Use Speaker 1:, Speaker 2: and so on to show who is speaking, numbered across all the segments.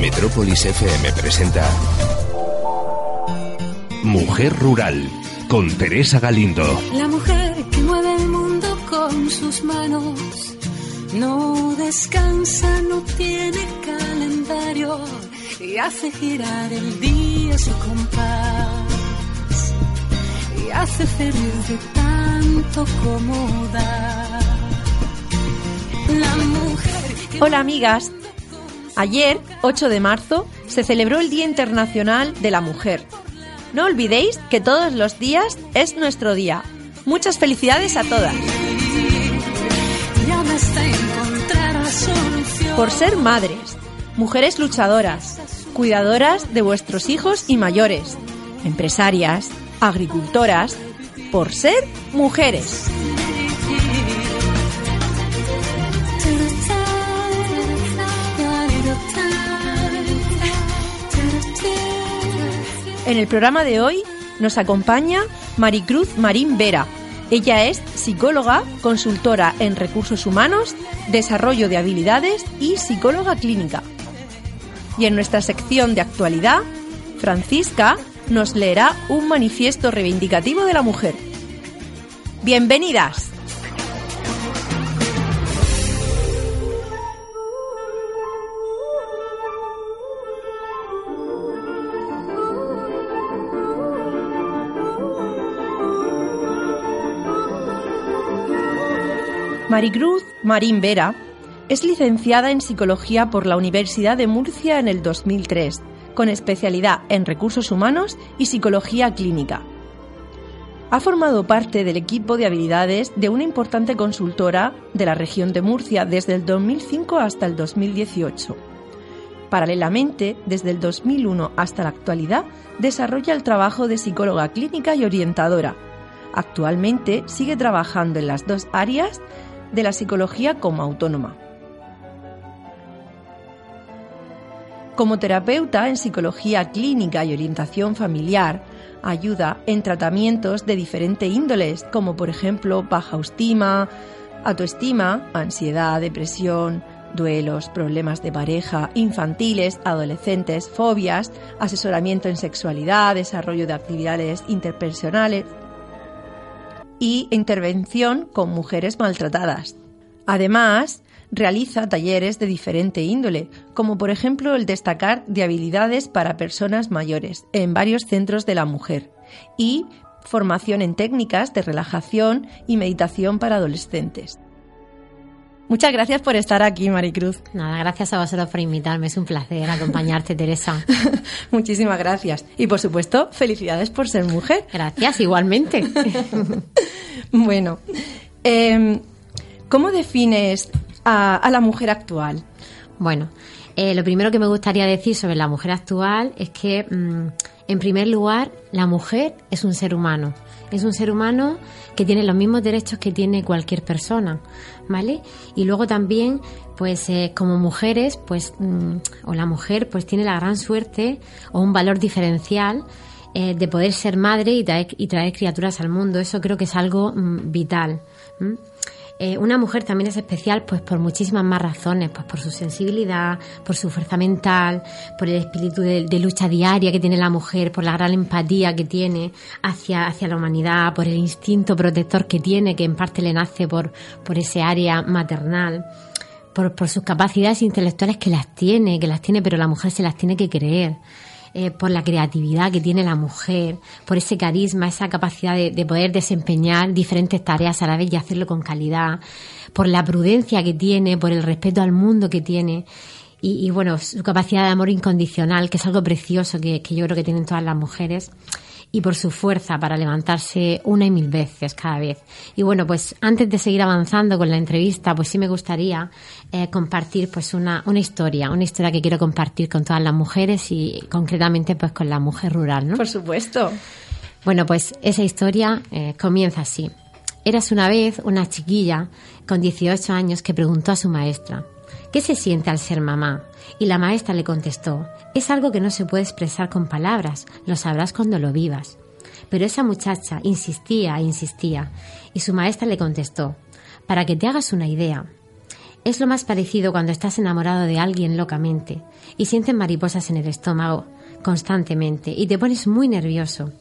Speaker 1: Metrópolis FM presenta Mujer Rural con Teresa Galindo.
Speaker 2: La mujer que mueve el mundo con sus manos no descansa, no tiene calendario y hace girar el día su compás y hace feliz de tanto como da. La mujer que
Speaker 3: Hola amigas. Ayer, 8 de marzo, se celebró el Día Internacional de la Mujer. No olvidéis que todos los días es nuestro día. Muchas felicidades a todas. Por ser madres, mujeres luchadoras, cuidadoras de vuestros hijos y mayores, empresarias, agricultoras, por ser mujeres. En el programa de hoy nos acompaña Maricruz Marín Vera. Ella es psicóloga, consultora en recursos humanos, desarrollo de habilidades y psicóloga clínica. Y en nuestra sección de actualidad, Francisca nos leerá un manifiesto reivindicativo de la mujer. Bienvenidas. Maricruz Marín Vera es licenciada en Psicología por la Universidad de Murcia en el 2003, con especialidad en Recursos Humanos y Psicología Clínica. Ha formado parte del equipo de habilidades de una importante consultora de la región de Murcia desde el 2005 hasta el 2018. Paralelamente, desde el 2001 hasta la actualidad, desarrolla el trabajo de psicóloga clínica y orientadora. Actualmente sigue trabajando en las dos áreas de la psicología como autónoma. Como terapeuta en psicología clínica y orientación familiar, ayuda en tratamientos de diferente índoles, como por ejemplo baja autoestima, autoestima, ansiedad, depresión, duelos, problemas de pareja, infantiles, adolescentes, fobias, asesoramiento en sexualidad, desarrollo de actividades interpersonales y intervención con mujeres maltratadas. Además, realiza talleres de diferente índole, como por ejemplo el destacar de habilidades para personas mayores en varios centros de la mujer y formación en técnicas de relajación y meditación para adolescentes. Muchas gracias por estar aquí, Maricruz.
Speaker 4: Nada, gracias a vosotros por invitarme. Es un placer acompañarte, Teresa.
Speaker 3: Muchísimas gracias. Y por supuesto, felicidades por ser mujer.
Speaker 4: Gracias, igualmente.
Speaker 3: bueno, eh, ¿cómo defines a, a, la mujer actual?
Speaker 4: Bueno, eh, lo primero que me gustaría decir sobre la mujer actual es que, mmm, en primer lugar, la mujer es un ser humano. Es un ser humano que tiene los mismos derechos que tiene cualquier persona, ¿vale? Y luego también, pues eh, como mujeres, pues, mmm, o la mujer, pues tiene la gran suerte o un valor diferencial eh, de poder ser madre y traer, y traer, criaturas al mundo. Eso creo que es algo mmm, vital. Eh, una mujer también es especial pues por muchísimas más razones, pues por su sensibilidad, por su fuerza mental, por el espíritu de, de, lucha diaria que tiene la mujer, por la gran empatía que tiene hacia, hacia la humanidad, por el instinto protector que tiene, que en parte le nace por, por ese área maternal. Por, por sus capacidades intelectuales que las tiene, que las tiene, pero la mujer se las tiene que creer. Eh, por la creatividad que tiene la mujer, por ese carisma, esa capacidad de, de, poder desempeñar diferentes tareas a la vez y hacerlo con calidad, por la prudencia que tiene, por el respeto al mundo que tiene. Y, y bueno, su capacidad de amor incondicional, que es algo precioso que, que yo creo que tienen todas las mujeres y por su fuerza para levantarse una y mil veces cada vez. Y bueno, pues antes de seguir avanzando con la entrevista, pues sí me gustaría eh, compartir pues una, una historia, una historia que quiero compartir con todas las mujeres y concretamente pues con la mujer rural, ¿no?
Speaker 3: Por supuesto.
Speaker 4: Bueno, pues esa historia eh, comienza así. Eras una vez una chiquilla con 18 años que preguntó a su maestra, ¿qué se siente al ser mamá? Y la maestra le contestó, es algo que no se puede expresar con palabras, lo sabrás cuando lo vivas. Pero esa muchacha insistía e insistía, y su maestra le contestó, para que te hagas una idea, Es lo más parecido cuando estás enamorado de alguien locamente y sientes mariposas en el estómago constantemente y te pones muy nervioso,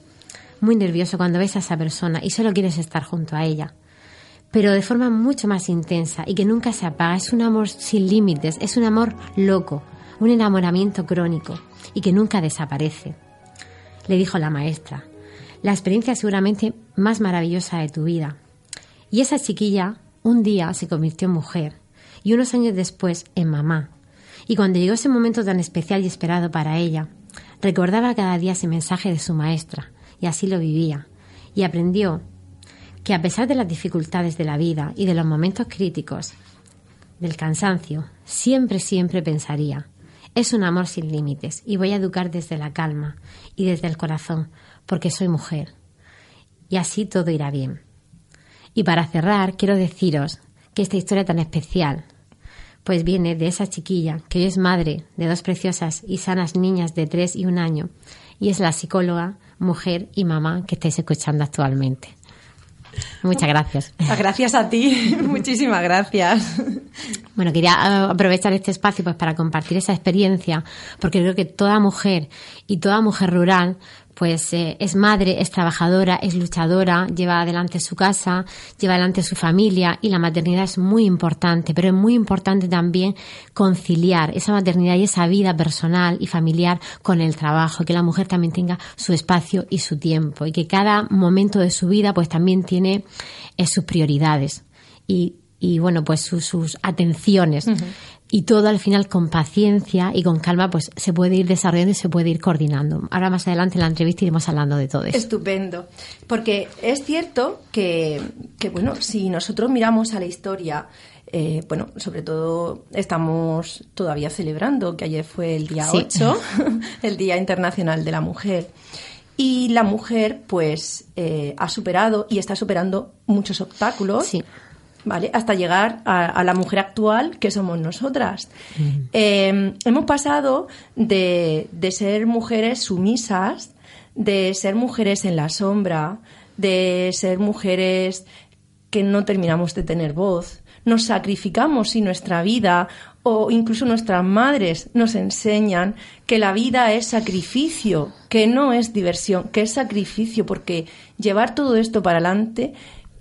Speaker 4: muy nervioso cuando ves a esa persona y solo quieres estar junto a ella. Pero de forma mucho más intensa y que nunca se apaga. Es un amor sin límites, es un amor loco, un enamoramiento crónico y que nunca desaparece. Le dijo la maestra, la experiencia seguramente más maravillosa de tu vida. Y esa chiquilla un día se convirtió en mujer y unos años después en mamá. Y cuando llegó ese momento tan especial y esperado para ella, recordaba cada día ese mensaje de su maestra y así lo vivía. Y aprendió que a pesar de las dificultades de la vida y de los momentos críticos, del cansancio, siempre, siempre pensaría, es un amor sin límites y voy a educar desde la calma y desde el corazón, porque soy mujer. Y así todo irá bien. Y para cerrar, quiero deciros que esta historia tan especial, pues viene de esa chiquilla que hoy es madre de dos preciosas y sanas niñas de tres y un año, y es la psicóloga, mujer y mamá que estáis escuchando actualmente. Muchas gracias.
Speaker 3: Gracias a ti, muchísimas gracias.
Speaker 4: Bueno, quería eh, aprovechar este espacio pues para compartir esa experiencia, porque creo que toda mujer y toda mujer rural pues eh, es madre, es trabajadora, es luchadora, lleva adelante su casa, lleva adelante su familia y la maternidad es muy importante, pero es muy importante también conciliar esa maternidad y esa vida personal y familiar con el trabajo, que la mujer también tenga su espacio y su tiempo y que cada momento de su vida pues también tiene eh, sus prioridades y, y bueno pues sus, atenciones y todo al final con paciencia y con calma pues se puede ir desarrollando y se puede ir coordinando. Ahora más adelante en la entrevista iremos hablando de todo eso.
Speaker 3: Estupendo, porque es cierto que, que bueno, si nosotros miramos a la historia, eh, bueno, sobre todo estamos todavía celebrando que ayer fue el día 8, el Día Internacional de la Mujer. Y la mujer, pues, eh, ha superado y está superando muchos obstáculos.
Speaker 4: Sí
Speaker 3: ¿vale? Hasta llegar a, la mujer actual que somos nosotras. Eh, hemos pasado de, de ser mujeres sumisas, de ser mujeres en la sombra, de ser mujeres que no terminamos de tener voz. Nos sacrificamos y nuestra vida o incluso nuestras madres nos enseñan que la vida es sacrificio, que no es diversión, que es sacrificio, porque llevar todo esto para adelante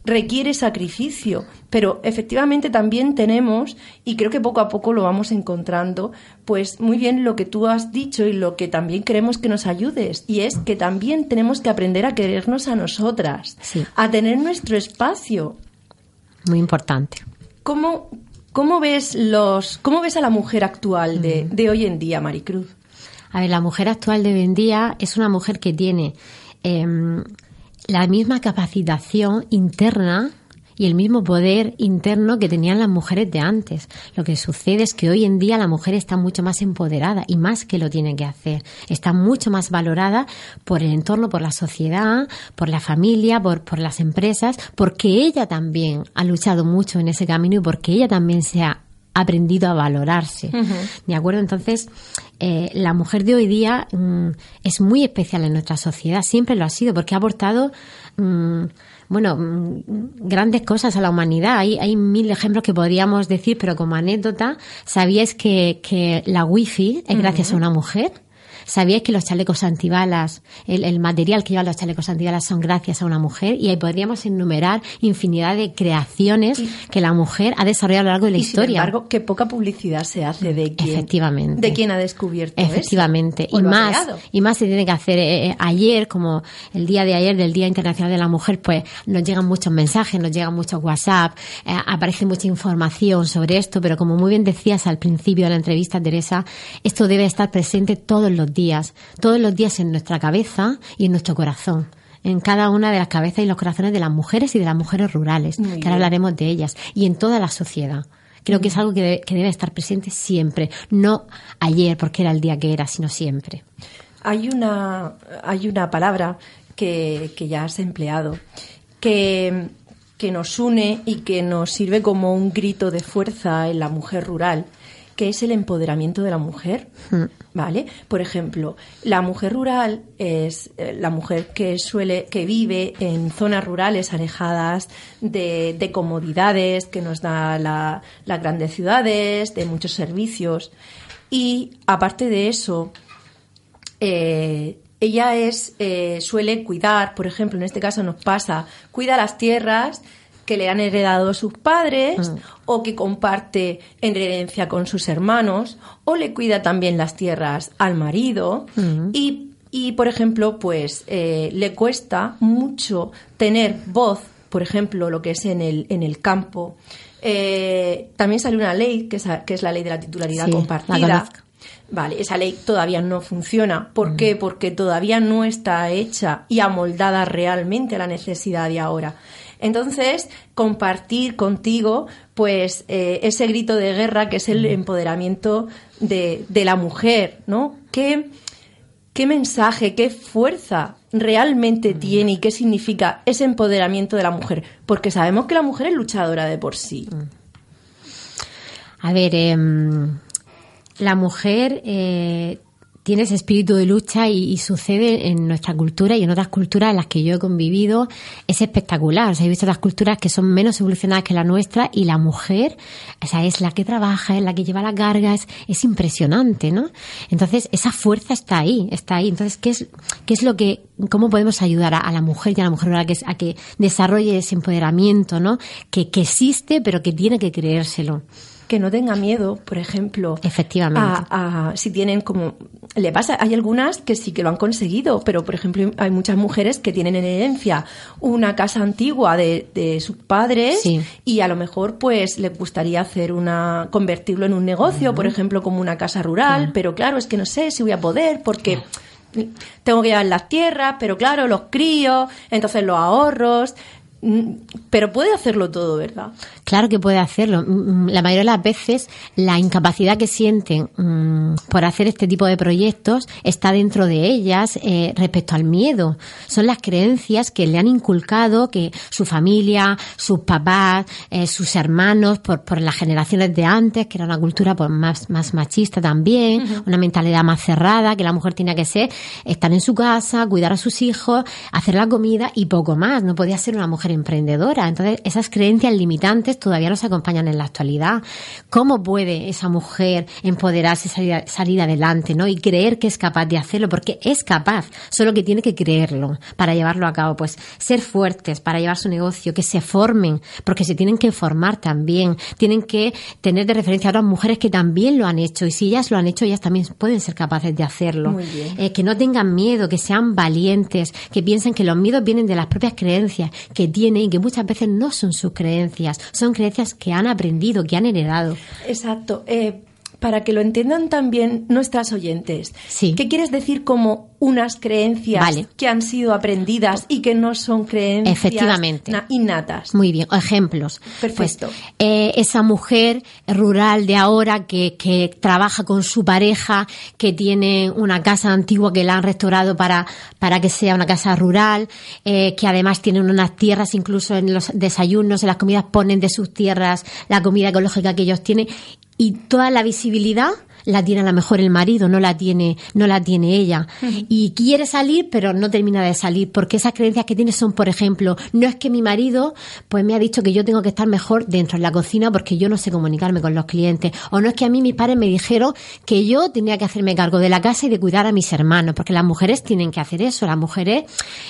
Speaker 3: requiere sacrificio, pero efectivamente también tenemos, y creo que poco a poco lo vamos encontrando, pues muy bien lo que tú has dicho y lo que también queremos que nos ayudes, y es que también tenemos que aprender a querernos a nosotras, a tener nuestro espacio.
Speaker 4: Muy importante.
Speaker 3: ¿Cómo, cómo ves los, cómo ves a la mujer actual de, de hoy en día, Maricruz?
Speaker 4: A ver, la mujer actual de hoy en día es una mujer que tiene em, la misma capacitación interna y el mismo poder interno que tenían las mujeres de antes. Lo que sucede es que hoy en día la mujer está mucho más empoderada y más que lo tiene que hacer. Está mucho más valorada por el entorno, por la sociedad, por la familia, por, por las empresas, porque ella también ha luchado mucho en ese camino y porque ella también se ha aprendido a valorarse. ¿De acuerdo? Entonces, eh, la mujer de hoy día mm, es muy especial en nuestra sociedad, siempre lo ha sido, porque ha aportado, mm, bueno, mm, grandes cosas a la humanidad. Hay, hay mil ejemplos que podríamos decir, pero como anécdota, ¿sabíais que, que la wifi es gracias a una mujer? ¿Sabíais que los chalecos antibalas, el, material que llevan los chalecos antibalas son gracias a una mujer? Y ahí podríamos enumerar infinidad de creaciones que la mujer ha desarrollado a lo largo de la historia. Sin
Speaker 3: embargo, que poca publicidad se hace de quién,
Speaker 4: Efectivamente.
Speaker 3: De quién ha descubierto
Speaker 4: Efectivamente. Y más, y más se tiene que hacer eh, eh, ayer, como el día de ayer del Día Internacional de la Mujer, pues nos llegan muchos mensajes, nos llegan muchos WhatsApp, eh, aparece mucha información sobre esto, pero como muy bien decías al principio de la entrevista, Teresa, esto debe estar presente todos los días todos los días en nuestra cabeza y en nuestro corazón en cada una de las cabezas y los corazones de las mujeres y de las mujeres rurales, que ahora hablaremos de ellas, y en toda la sociedad. Creo que es algo que debe, estar presente siempre, no ayer porque era el día que era, sino siempre.
Speaker 3: Hay una, hay una palabra que, que ya has empleado, que, que nos une y que nos sirve como un grito de fuerza en la mujer rural, qué es el empoderamiento de la mujer,
Speaker 4: Mm.
Speaker 3: ¿vale? Por ejemplo, la mujer rural es eh, la mujer que suele, que vive en zonas rurales alejadas de, de comodidades que nos da la- las grandes ciudades, de muchos servicios. Y aparte de eso, eh, ella es eh, suele cuidar, por ejemplo, en este caso nos pasa, cuida las tierras que le han heredado sus padres o que comparte en herencia con sus hermanos o le cuida también las tierras al marido y, y, por ejemplo, pues eh, le cuesta mucho tener voz, por ejemplo, lo que es en el, en el campo. Eh, también sale una ley, que es, que es la ley de la titularidad
Speaker 4: Sí,
Speaker 3: compartida. Vale, esa ley todavía no funciona. ¿Por qué? Porque todavía no está hecha y amoldada realmente a la necesidad de ahora. Entonces, compartir contigo, pues, eh, ese grito de guerra que es el empoderamiento de, de la mujer, ¿no? ¿Qué, ¿Qué mensaje, qué fuerza realmente tiene y qué significa ese empoderamiento de la mujer? Porque sabemos que la mujer es luchadora de por sí.
Speaker 4: A ver, em, la mujer eh, tiene ese espíritu de lucha y, sucede en nuestra cultura y en otras culturas en las que yo he convivido. Es espectacular. O sea, he visto otras culturas que son menos evolucionadas que la nuestra y la mujer, o sea, es la que trabaja, es la que lleva la carga, es, es impresionante, ¿no? Entonces, esa fuerza está ahí, está ahí. Entonces, ¿qué es, qué es lo que, cómo podemos ayudar a, la mujer y a la mujer rural a que, a que desarrolle ese empoderamiento, ¿no? Que, que existe, pero que tiene que creérselo.
Speaker 3: Que no tenga miedo, por ejemplo.
Speaker 4: Efectivamente.
Speaker 3: A, a- si tienen como. Le pasa, hay algunas que sí que lo han conseguido, pero por ejemplo, hay muchas mujeres que tienen en herencia una casa antigua de, de sus padres
Speaker 4: Sí.
Speaker 3: y a lo mejor pues les gustaría hacer una. convertirlo en un negocio, por ejemplo, como una casa rural, pero claro, es que no sé si voy a poder porque. Tengo que llevar las tierras, pero claro, los críos, entonces los ahorros, pero puede hacerlo todo, ¿verdad?
Speaker 4: Claro que puede hacerlo. Mm, La mayoría de las veces la incapacidad que sienten mm, por hacer este tipo de proyectos está dentro de ellas eh, respecto al miedo. Son las creencias que le han inculcado que su familia, sus papás, eh, sus hermanos, por, por las generaciones de antes, que era una cultura pues, más, más machista también, una mentalidad más cerrada, que la mujer tenía que ser estar en su casa, cuidar a sus hijos, hacer la comida y poco más. No podía ser una mujer emprendedora. Entonces, esas creencias limitantes todavía nos acompañan en la actualidad. ¿Cómo puede esa mujer empoderarse, salir, salir adelante, ¿no? Y creer que es capaz de hacerlo, porque es capaz, solo que tiene que creerlo para llevarlo a cabo. Pues ser fuertes para llevar su negocio, que se formen, porque se tienen que formar también, tienen que tener de referencia a otras mujeres que también lo han hecho, y si ellas lo han hecho, ellas también pueden ser capaces de hacerlo.
Speaker 3: Muy bien.
Speaker 4: Eh, que no tengan miedo, que sean valientes, que piensen que los miedos vienen de las propias creencias que tienen y que muchas veces no son sus creencias, son creencias que han aprendido, que han heredado.
Speaker 3: Exacto. Eh, para que lo entiendan también nuestras oyentes.
Speaker 4: Sí.
Speaker 3: ¿Qué quieres decir como unas creencias
Speaker 4: Vale.
Speaker 3: que han sido aprendidas y que no son creencias
Speaker 4: Efectivamente.
Speaker 3: na- innatas?
Speaker 4: Muy bien, ejemplos.
Speaker 3: Perfecto.
Speaker 4: Pues, eh, esa mujer rural de ahora que, que trabaja con su pareja, que tiene una casa antigua que la han restaurado para, para que sea una casa rural, eh, que además tienen unas tierras, incluso en los desayunos, en las comidas ponen de sus tierras la comida ecológica que ellos tienen y toda la visibilidad la tiene a lo mejor el marido, no la tiene, no la tiene ella. Y quiere salir, pero no termina de salir, porque esas creencias que tiene son, por ejemplo, no es que mi marido, pues me ha dicho que yo tengo que estar mejor dentro de la cocina porque yo no sé comunicarme con los clientes. O no es que a mí mis padres me dijeron que yo tenía que hacerme cargo de la casa y de cuidar a mis hermanos, porque las mujeres tienen que hacer eso. Las mujeres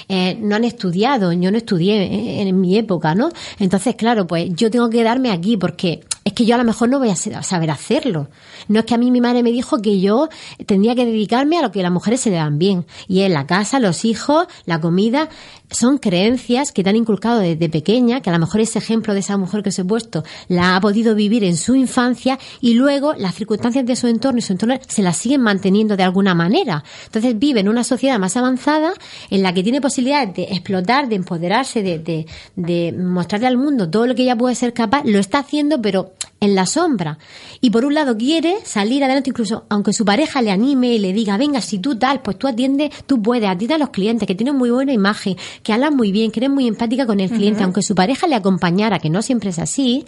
Speaker 4: eh, no han estudiado, yo no estudié eh, en mi época, ¿no? Entonces, claro, pues yo tengo que darme aquí porque es que yo a lo mejor no voy a saber hacerlo. No es que a mí mi madre me dijo que yo tendría que dedicarme a lo que las mujeres se le dan bien. Y es la casa, los hijos, la comida. Son creencias que te han inculcado desde pequeña, que a lo mejor ese ejemplo de esa mujer que os he puesto la ha podido vivir en su infancia y luego las circunstancias de su entorno y su entorno se las siguen manteniendo de alguna manera. Entonces vive en una sociedad más avanzada en la que tiene posibilidades de explotar, de empoderarse, de, de, de mostrarle al mundo todo lo que ella puede ser capaz. Lo está haciendo, pero pero en la sombra. Y por un lado quiere salir adelante, incluso aunque su pareja le anime y le diga, venga, si tú tal, pues tú atiendes, tú puedes, atiende a los clientes, que tienen muy buena imagen, que hablan muy bien, que eres muy empática con el cliente, aunque su pareja le acompañara, que no siempre es así,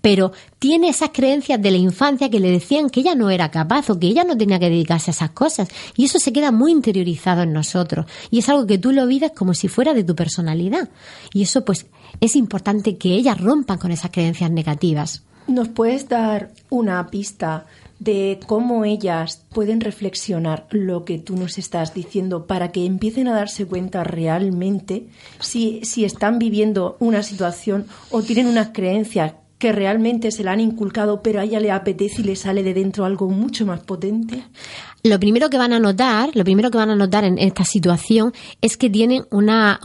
Speaker 4: pero tiene esas creencias de la infancia que le decían que ella no era capaz o que ella no tenía que dedicarse a esas cosas. Y eso se queda muy interiorizado en nosotros. Y es algo que tú lo vives como si fuera de tu personalidad. Y eso pues es importante que ellas rompan con esas creencias negativas.
Speaker 3: ¿Nos puedes dar una pista de cómo ellas pueden reflexionar lo que tú nos estás diciendo para que empiecen a darse cuenta realmente si, si están viviendo una situación o tienen unas creencias que realmente se la han inculcado, pero a ella le apetece y le sale de dentro algo mucho más potente?
Speaker 4: Lo primero que van a notar, lo primero que van a notar en esta situación es que tienen una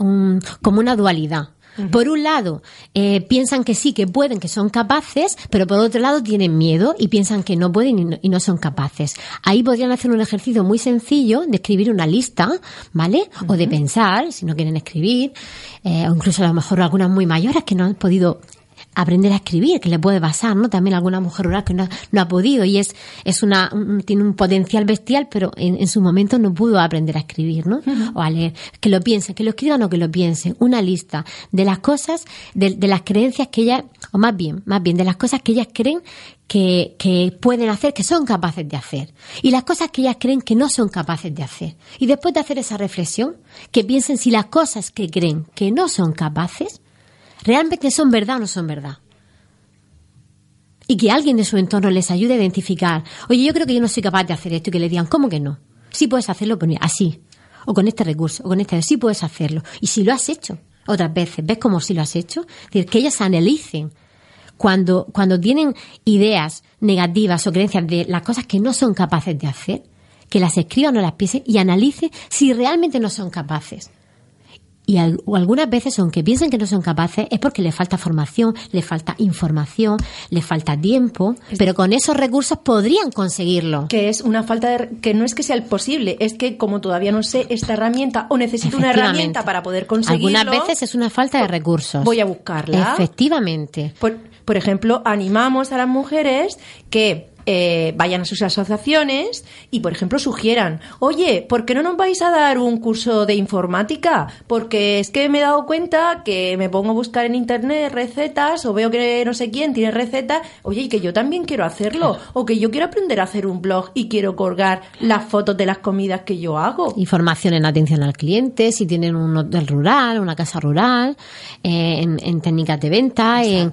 Speaker 4: como una dualidad. Por un lado, eh, piensan que sí, que pueden, que son capaces, pero por otro lado tienen miedo y piensan que no pueden y no, son capaces. Ahí podrían hacer un ejercicio muy sencillo de escribir una lista, ¿vale? O de pensar, si no quieren escribir, eh, o incluso a lo mejor algunas muy mayores que no han podido aprender a escribir, que le puede pasar, ¿no? También alguna mujer rural que no, ha podido y es, es una, tiene un potencial bestial, pero en, su momento no pudo aprender a escribir, ¿no? O a leer. Que lo piensen, que lo escriban o que lo piensen. Una lista de las cosas, de, de las creencias que ellas, o más bien, más bien, de las cosas que ellas creen que, que, pueden hacer, que son capaces de hacer. Y las cosas que ellas creen que no son capaces de hacer. Y después de hacer esa reflexión, que piensen si las cosas que creen que no son capaces, realmente son verdad o no son verdad. Y que alguien de su entorno les ayude a identificar, oye, yo creo que yo no soy capaz de hacer esto y que le digan, ¿cómo que no? Sí puedes hacerlo, pero así, o con este recurso, o con este, sí puedes hacerlo. Y si lo has hecho otras veces, ¿ves cómo si lo has hecho? Es decir, que ellas analicen cuando, cuando tienen ideas negativas o creencias de las cosas que no son capaces de hacer, que las escriban o las piensen y analicen si realmente no son capaces. Y algunas veces, aunque piensen que no son capaces, es porque les falta formación, les falta información, les falta tiempo, pero con esos recursos podrían conseguirlo.
Speaker 3: Que es una falta de, que no es que sea el posible, es que como todavía no sé esta herramienta o necesito una herramienta para poder conseguirlo.
Speaker 4: Algunas veces es una falta de recursos.
Speaker 3: Voy a buscarla.
Speaker 4: Efectivamente.
Speaker 3: Por, por ejemplo, animamos a las mujeres que eh, vayan a sus asociaciones y, por ejemplo, sugieran, oye, ¿por qué no nos vais a dar un curso de informática? Porque es que me he dado cuenta que me pongo a buscar en internet recetas o veo que no sé quién tiene recetas, oye, y que yo también quiero hacerlo, o que yo quiero aprender a hacer un blog y quiero colgar las fotos de las comidas que yo hago.
Speaker 4: Información en atención al cliente, si tienen un hotel rural, una casa rural, eh, en, técnicas de venta, en,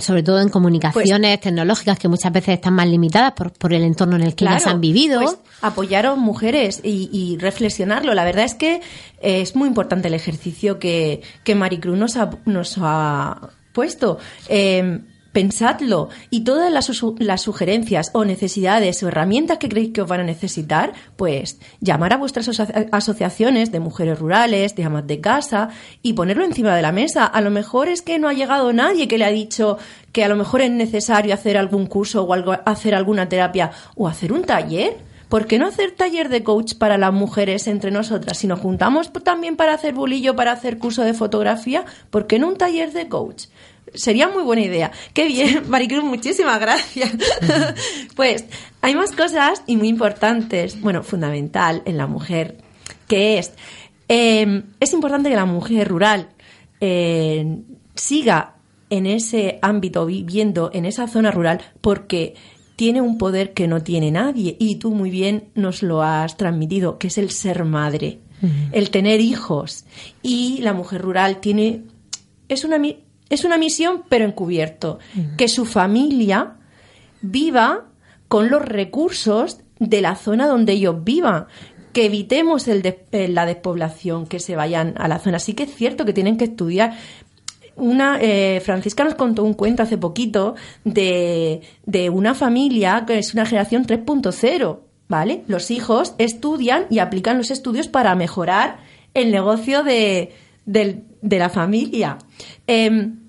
Speaker 4: sobre todo en comunicaciones pues tecnológicas que muchas veces están mal limitadas por, por el entorno en el que las han vivido. Pues,
Speaker 3: apoyaron mujeres y, reflexionarlo. La verdad es que es muy importante el ejercicio que, que Maricruz nos ha, nos ha puesto. Eh, pensadlo y todas las, sugerencias o necesidades o herramientas que creéis que os van a necesitar, pues llamar a vuestras asociaciones de mujeres rurales, de amas de casa y ponerlo encima de la mesa. A lo mejor es que no ha llegado nadie que le ha dicho que a lo mejor es necesario hacer algún curso o algo, hacer alguna terapia o hacer un taller. ¿Por qué no hacer taller de coach para las mujeres entre nosotras? Si nos juntamos también para hacer bulillo, para hacer curso de fotografía, ¿por qué no un taller de coach? Sería muy buena idea. Qué bien, Maricruz, muchísimas gracias. pues hay más cosas y muy importantes, bueno, fundamental en la mujer, que es, em, es importante que la mujer rural eh, siga en ese ámbito, viviendo en esa zona rural, porque tiene un poder que no tiene nadie y tú muy bien nos lo has transmitido, que es el ser madre, el tener hijos. Y la mujer rural tiene, es una, es una misión, pero encubierto. Que su familia viva con los recursos de la zona donde ellos vivan. Que evitemos el eh, la despoblación, que se vayan a la zona. Sí que es cierto que tienen que estudiar. Una, eh, Francisca nos contó un cuento hace poquito de, de una familia que es una generación 3.0, ¿vale? Los hijos estudian y aplican los estudios para mejorar el negocio de, de la familia. Em,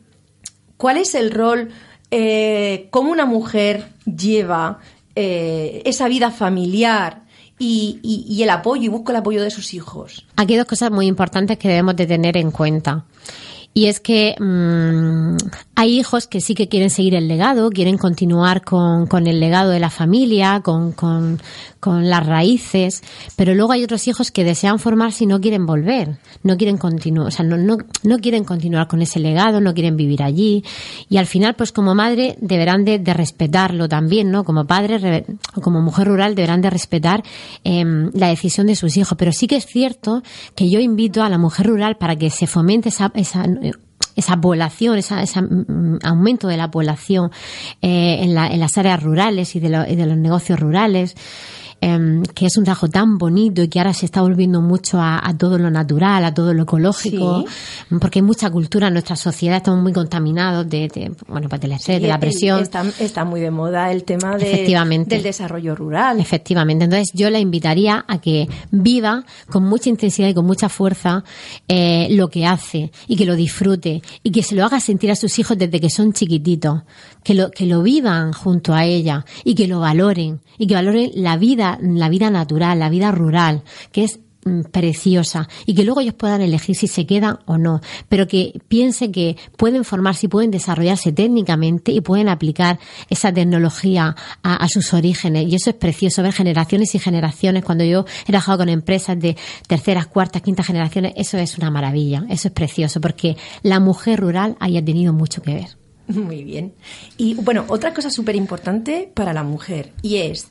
Speaker 3: ¿Cuál es el rol, eh, cómo una mujer lleva eh, esa vida familiar y, el apoyo y busca el apoyo de sus hijos?
Speaker 4: Aquí hay dos cosas muy importantes que debemos de tener en cuenta. Y es que mm, hay hijos que sí que quieren seguir el legado, quieren continuar con, con el legado de la familia, con, con, las raíces, pero luego hay otros hijos que desean formarse y no quieren volver, no quieren continuar, o sea, no, no, no quieren continuar con ese legado, no quieren vivir allí. Y al final, pues como madre, deberán de, de respetarlo también, ¿no? Como padre o como mujer rural, deberán de respetar eh, la decisión de sus hijos. Pero sí que es cierto que yo invito a la mujer rural para que se fomente esa, esa esa población, ese mm, aumento de la población eh, en, la, en, las áreas rurales y de, y de los negocios rurales. Em, que es un trabajo tan bonito y que ahora se está volviendo mucho a, todo lo natural, a todo lo ecológico, porque hay mucha cultura en nuestra sociedad, estamos muy contaminados de, bueno, pues del estrés, de la presión.
Speaker 3: Está, está, muy de moda el tema de, del desarrollo rural.
Speaker 4: Efectivamente. Entonces yo la invitaría a que viva con mucha intensidad y con mucha fuerza eh, lo que hace y que lo disfrute y que se lo haga sentir a sus hijos desde que son chiquititos, que lo, que lo vivan junto a ella y que lo valoren y que valoren la vida, la vida natural, la vida rural, que es mm, preciosa y que luego ellos puedan elegir si se quedan o no, pero que piense que pueden formarse y pueden desarrollarse técnicamente y pueden aplicar esa tecnología a, sus orígenes. Y eso es precioso, ver generaciones y generaciones. Cuando yo he trabajado con empresas de terceras, cuartas, quintas generaciones, eso es una maravilla, eso es precioso, porque la mujer rural haya tenido mucho que ver.
Speaker 3: Muy bien. Y bueno, otra cosa súper importante para la mujer y es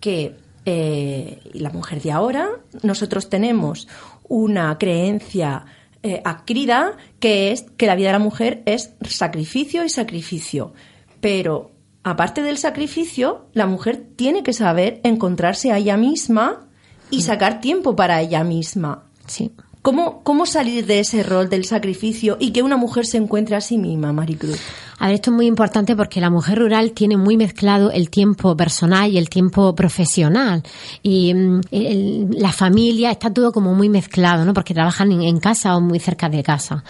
Speaker 3: que eh, la mujer de ahora, nosotros tenemos una creencia eh, acrida que es que la vida de la mujer es sacrificio y sacrificio. Pero aparte del sacrificio, la mujer tiene que saber encontrarse a ella misma y sacar tiempo para ella misma.
Speaker 4: Sí.
Speaker 3: ¿Cómo, ¿Cómo salir de ese rol del sacrificio y que una mujer se encuentre a sí misma, Maricruz?
Speaker 4: A ver, esto es muy importante porque la mujer rural tiene muy mezclado el tiempo personal y el tiempo profesional. Y mm, la familia está todo como muy mezclado, ¿no? Porque trabajan en, casa o muy cerca de casa.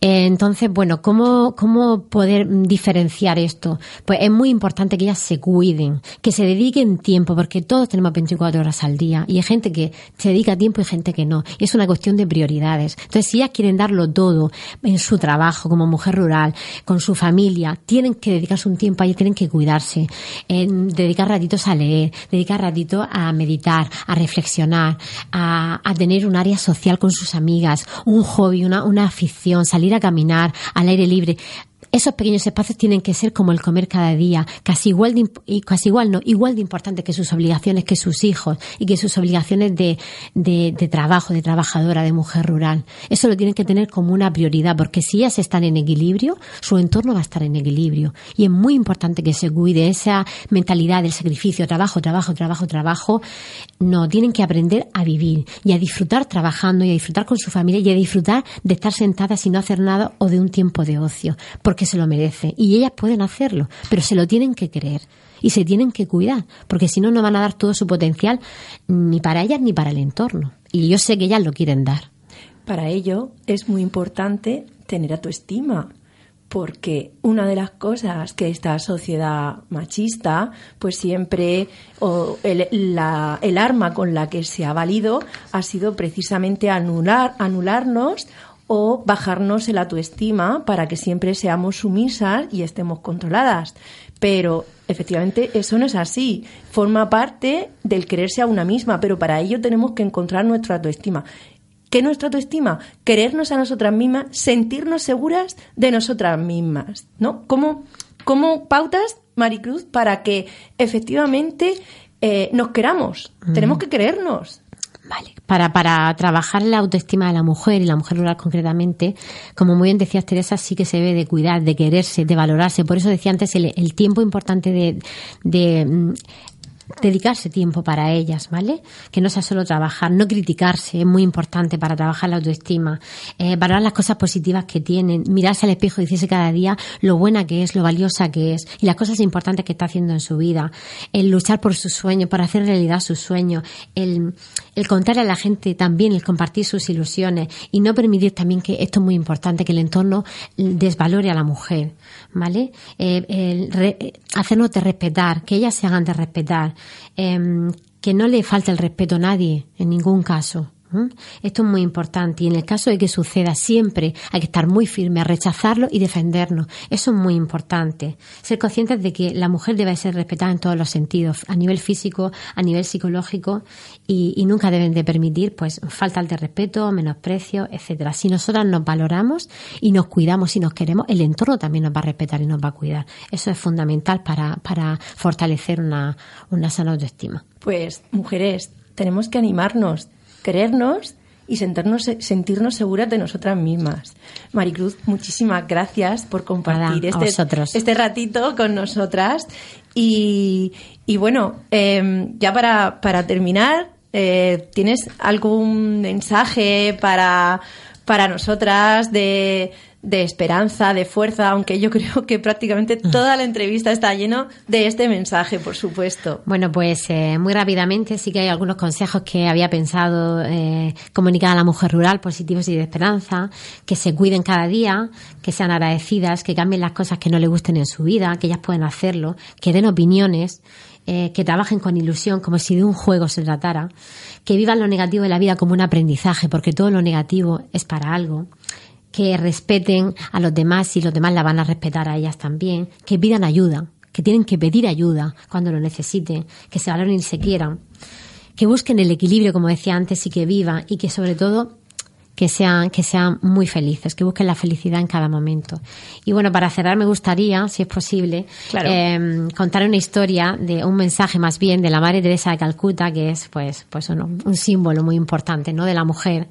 Speaker 4: Eh, entonces, bueno, ¿cómo, ¿cómo poder diferenciar esto? Pues es muy importante que ellas se cuiden, que se dediquen tiempo, porque todos tenemos 24 horas al día. Y hay gente que se dedica tiempo y gente que no. Y es una cuestión de prioridades. Entonces, si ellas quieren darlo todo en su trabajo como mujer rural, con su familia, tienen que dedicarse un tiempo ahí, tienen que cuidarse, dedicar ratitos a leer, dedicar ratito a meditar, a reflexionar, a, tener un área social con sus amigas, un hobby, una afición, salir a caminar al aire libre esos pequeños espacios tienen que ser como el comer cada día, casi igual de, casi igual no, igual de importante que sus obligaciones, que sus hijos y que sus obligaciones de, trabajo, de trabajadora, de mujer rural. Eso lo tienen que tener como una prioridad, porque si ellas están en equilibrio, su entorno va a estar en equilibrio. Y es muy importante que se cuide esa mentalidad del sacrificio, trabajo, trabajo, trabajo, trabajo. No, tienen que aprender a vivir y a disfrutar trabajando y a disfrutar con su familia y a disfrutar de estar sentadas y no hacer nada o de un tiempo de ocio. Porque se lo merece. Y ellas pueden hacerlo, pero se lo tienen que creer y se tienen que cuidar, porque si no, no van a dar todo su potencial ni para ellas ni para el entorno. Y yo sé que ellas lo quieren dar.
Speaker 3: Para ello es muy importante tener autoestima, porque una de las cosas que esta sociedad machista, pues siempre, o el, la, el arma con la que se ha valido ha sido precisamente anular, anularnos o bajarnos el autoestima para que siempre seamos sumisas y estemos controladas. Pero efectivamente eso no es así. Forma parte del quererse a una misma, pero para ello tenemos que encontrar nuestra autoestima. ¿Qué es nuestra autoestima? Querernos a nosotras mismas, sentirnos seguras de nosotras mismas. ¿No? ¿Cómo, cómo pautas, Maricruz, para que efectivamente eh, nos queramos? Tenemos que querernos.
Speaker 4: Vale. Para, para trabajar la autoestima de la mujer y la mujer rural concretamente, como muy bien decías Teresa, sí que se debe de cuidar, de quererse, de valorarse. Por eso decía antes el, el tiempo importante de, de mm, dedicarse tiempo para ellas, ¿vale? Que no sea solo trabajar, no criticarse, es muy importante para trabajar la autoestima, eh, valorar las cosas positivas que tienen, mirarse al espejo y decirse cada día lo buena que es, lo valiosa que es y las cosas importantes que está haciendo en su vida, el luchar por sus sueños, por hacer realidad sus sueños, el, el contarle a la gente también, el compartir sus ilusiones y no permitir también que esto es muy importante, que el entorno desvalore a la mujer, ¿vale? Eh, el hacernos de respetar, que ellas se hagan de respetar, Em, que no le falte el respeto a nadie, en ningún caso, ¿Mm? Esto es muy importante y en el caso de que suceda siempre hay que estar muy firme a rechazarlo y defendernos. Eso es muy importante. Ser conscientes de que la mujer debe ser respetada en todos los sentidos, a nivel físico, a nivel psicológico y, nunca deben de permitir pues faltas de respeto, menosprecio, etcétera. Si nosotras nos valoramos y nos cuidamos y nos queremos, el entorno también nos va a respetar y nos va a cuidar. Eso es fundamental para, para fortalecer una, una sana autoestima.
Speaker 3: Pues mujeres, tenemos que animarnos creernos y sentirnos, sentirnos seguras de nosotras mismas. Maricruz, muchísimas gracias por compartir este, este ratito con nosotras. Y, bueno, em, ya para, para terminar, eh, ¿tienes algún mensaje para, para nosotras de, de esperanza, de fuerza, aunque yo creo que prácticamente mm. toda la entrevista está lleno de este mensaje, por supuesto.
Speaker 4: Bueno, pues eh, muy rápidamente sí que hay algunos consejos que había pensado eh, comunicar a la mujer rural, positivos y de esperanza, que se cuiden cada día, que sean agradecidas, que cambien las cosas que no le gusten en su vida, que ellas pueden hacerlo, que den opiniones. Eh, que trabajen con ilusión como si de un juego se tratara, que vivan lo negativo de la vida como un aprendizaje, porque todo lo negativo es para algo, que respeten a los demás y los demás la van a respetar a ellas también, que pidan ayuda, que tienen que pedir ayuda cuando lo necesiten, que se valoren y se quieran, que busquen el equilibrio, como decía antes, y que vivan y que sobre todo que sean, que sean muy felices, que busquen la felicidad en cada momento. Y bueno, para cerrar me gustaría, si es posible, em, contar una historia de un mensaje más bien de la Madre Teresa de Calcuta, que es pues, pues un, un símbolo muy importante, ¿no? De la mujer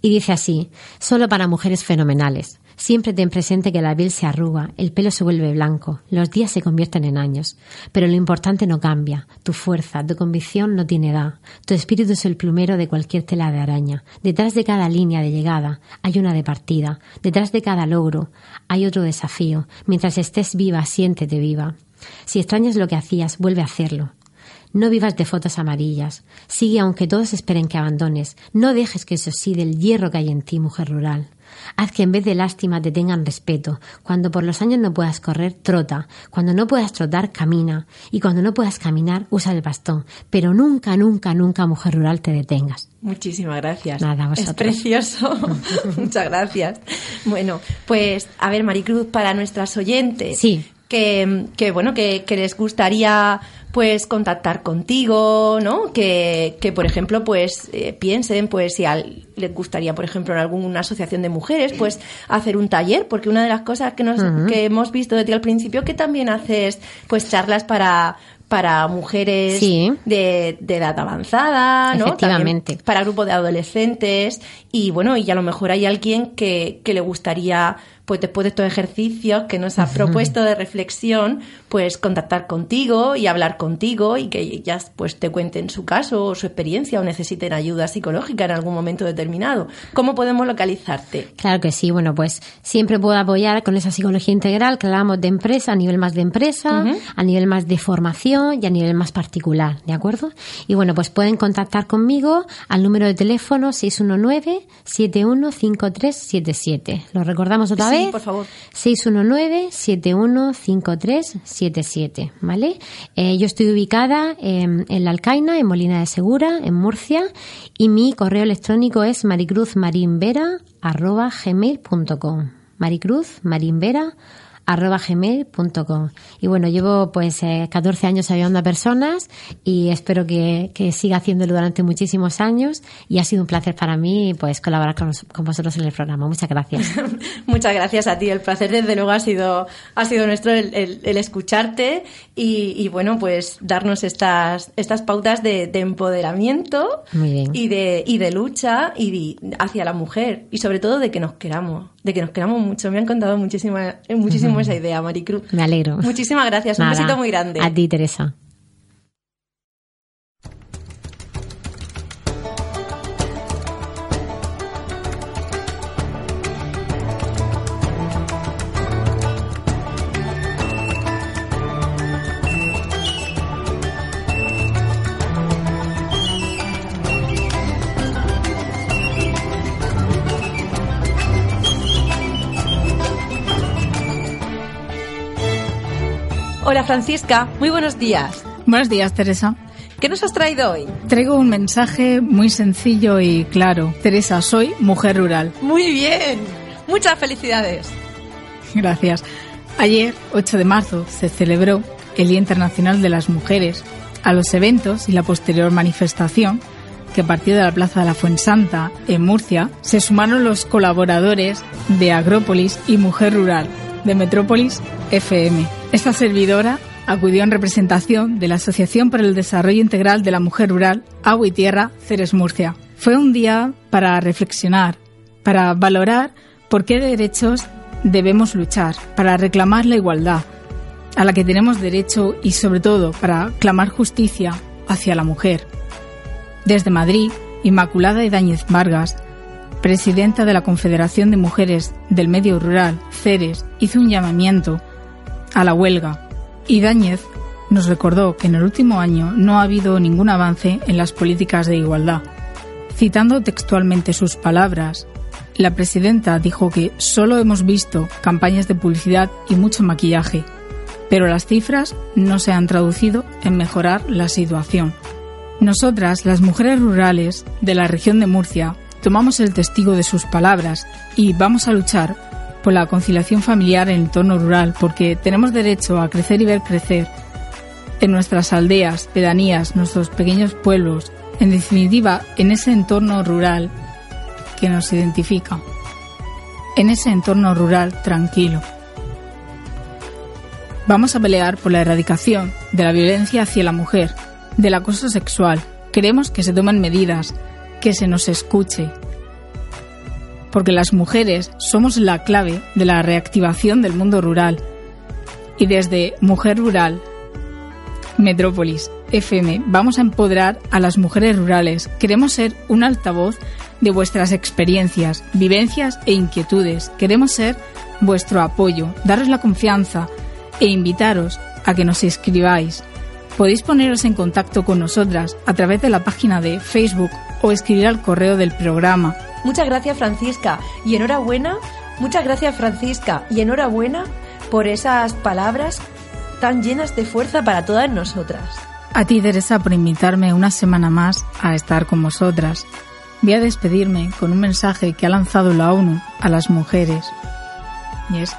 Speaker 4: y dice así, solo para mujeres fenomenales. Siempre ten presente que la piel se arruga, el pelo se vuelve blanco, los días se convierten en años. Pero lo importante no cambia. Tu fuerza, tu convicción no tiene edad. Tu espíritu es el plumero de cualquier tela de araña. Detrás de cada línea de llegada hay una de partida. Detrás de cada logro hay otro desafío. Mientras estés viva, siéntete viva. Si extrañas lo que hacías, vuelve a hacerlo. No vivas de fotos amarillas. Sigue aunque todos esperen que abandones. No dejes que se oxide el hierro que hay en ti, mujer rural. Haz que en vez de lástima te tengan respeto. Cuando por los años no puedas correr, trota. Cuando no puedas trotar, camina. Y cuando no puedas caminar, usa el bastón. Pero nunca, nunca, nunca, mujer rural, te detengas.
Speaker 3: Muchísimas gracias.
Speaker 4: Nada, vosotros.
Speaker 3: Es precioso. Muchas gracias. Bueno, pues a ver, Maricruz, para nuestras oyentes.
Speaker 4: Sí.
Speaker 3: Que, que bueno, que, que les gustaría pues contactar contigo, ¿no? Que, que por ejemplo, pues eh, piensen, pues si a, les gustaría, por ejemplo, en alguna asociación de mujeres, pues hacer un taller, porque una de las cosas que, nos, que hemos visto de ti al principio, que también haces, pues charlas para para mujeres de, de, edad avanzada, ¿no?
Speaker 4: Efectivamente.
Speaker 3: para grupos de adolescentes y bueno, y a lo mejor hay alguien que, que le gustaría pues después de estos ejercicios que nos has propuesto de reflexión, pues contactar contigo y hablar contigo y que ellas pues te cuenten su caso o su experiencia o necesiten ayuda psicológica en algún momento determinado. ¿Cómo podemos localizarte?
Speaker 4: Claro que sí, bueno, pues siempre puedo apoyar con esa psicología integral que hablamos de empresa, a nivel más de empresa, a nivel más de formación y a nivel más particular, ¿de acuerdo? Y bueno, pues pueden contactar conmigo al número de teléfono 619 715377. ¿Lo recordamos otra vez?
Speaker 3: Sí, por favor.
Speaker 4: 619-715377, ¿vale? Eh, yo estoy ubicada en, La Alcaina, en Molina de Segura, en Murcia, y mi correo electrónico es maricruzmarinvera.gmail.com Maricruz Marinvera arroba gmail.com. Y bueno, llevo pues 14 eh, años ayudando a personas y espero que, siga haciéndolo durante muchísimos años y ha sido un placer para mí pues colaborar con, vosotros en el programa. Muchas gracias.
Speaker 3: Muchas gracias a ti. El placer desde luego ha sido, ha sido nuestro el, escucharte y, bueno, pues darnos estas, estas pautas de, empoderamiento y de, y de lucha y hacia la mujer y sobre todo de que nos queramos de que nos queramos mucho. Me han contado muchísima, muchísimo esa idea, Maricruz.
Speaker 4: Me alegro.
Speaker 3: Muchísimas gracias. Un besito muy grande.
Speaker 4: A ti, Teresa.
Speaker 3: Hola Francisca, muy buenos días.
Speaker 5: Buenos días, Teresa.
Speaker 3: ¿Qué nos has traído hoy?
Speaker 5: Traigo un mensaje muy sencillo y claro. Teresa, soy mujer rural.
Speaker 3: Muy bien. Muchas felicidades.
Speaker 5: Gracias. Ayer, 8 de marzo, se celebró el Día Internacional de las Mujeres. A los eventos y la posterior manifestación, que partió de la Plaza de la Fuensanta, en Murcia, se sumaron los colaboradores de Agrópolis y Mujer Rural, de Metrópolis FM. Esta servidora acudió en representación de la Asociación para el Desarrollo Integral de la Mujer Rural, Agua y Tierra, Ceres Murcia. Fue un día para reflexionar, para valorar por qué derechos debemos luchar, para reclamar la igualdad a la que tenemos derecho y sobre todo para clamar justicia hacia la mujer. Desde Madrid, Inmaculada Idáñez Vargas, presidenta de la Confederación de Mujeres del Medio Rural, CERES, hizo un llamamiento a la huelga Idáñez nos recordó que en el último año no ha habido ningún avance en las políticas de igualdad. Citando textualmente sus palabras, la presidenta dijo que solo hemos visto campañas de publicidad y mucho maquillaje, pero las cifras no se han traducido en mejorar la situación. Nosotras, las mujeres rurales de la región de Murcia, tomamos el testigo de sus palabras y vamos a luchar por la conciliación familiar en el entorno rural, porque tenemos derecho a crecer y ver crecer en nuestras aldeas, pedanías, nuestros pequeños pueblos, en definitiva, en ese entorno rural que nos identifica, en ese entorno rural tranquilo. Vamos a pelear por la erradicación de la violencia hacia la mujer, del acoso sexual. Queremos que se tomen medidas, que se nos escuche, porque las mujeres somos la clave de la reactivación del mundo rural. Y desde Mujer Rural, Metrópolis, FM, vamos a empoderar a las mujeres rurales. Queremos ser un altavoz de vuestras experiencias, vivencias e inquietudes. Queremos ser vuestro apoyo, daros la confianza e invitaros a que nos escribáis. Podéis poneros en contacto con nosotras a través de la página de Facebook o escribir al correo del programa
Speaker 3: Muchas gracias Francisca y enhorabuena, muchas gracias Francisca y enhorabuena por esas palabras tan llenas de fuerza para todas nosotras.
Speaker 5: A ti Teresa por invitarme una semana más a estar con vosotras. Voy a despedirme con un mensaje que ha lanzado la ONU a las mujeres. Y es,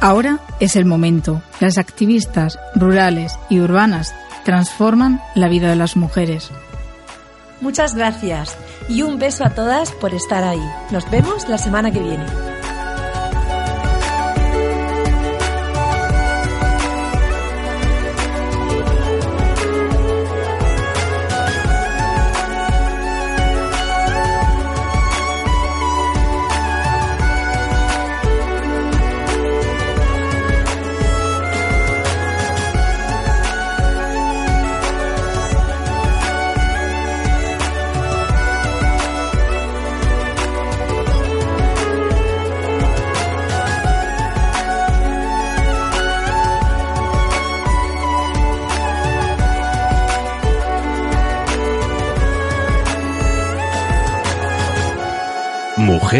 Speaker 5: ahora es el momento. Las activistas rurales y urbanas transforman la vida de las mujeres.
Speaker 3: Muchas gracias y un beso a todas por estar ahí. Nos vemos la semana que viene.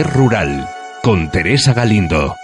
Speaker 1: Rural con Teresa Galindo.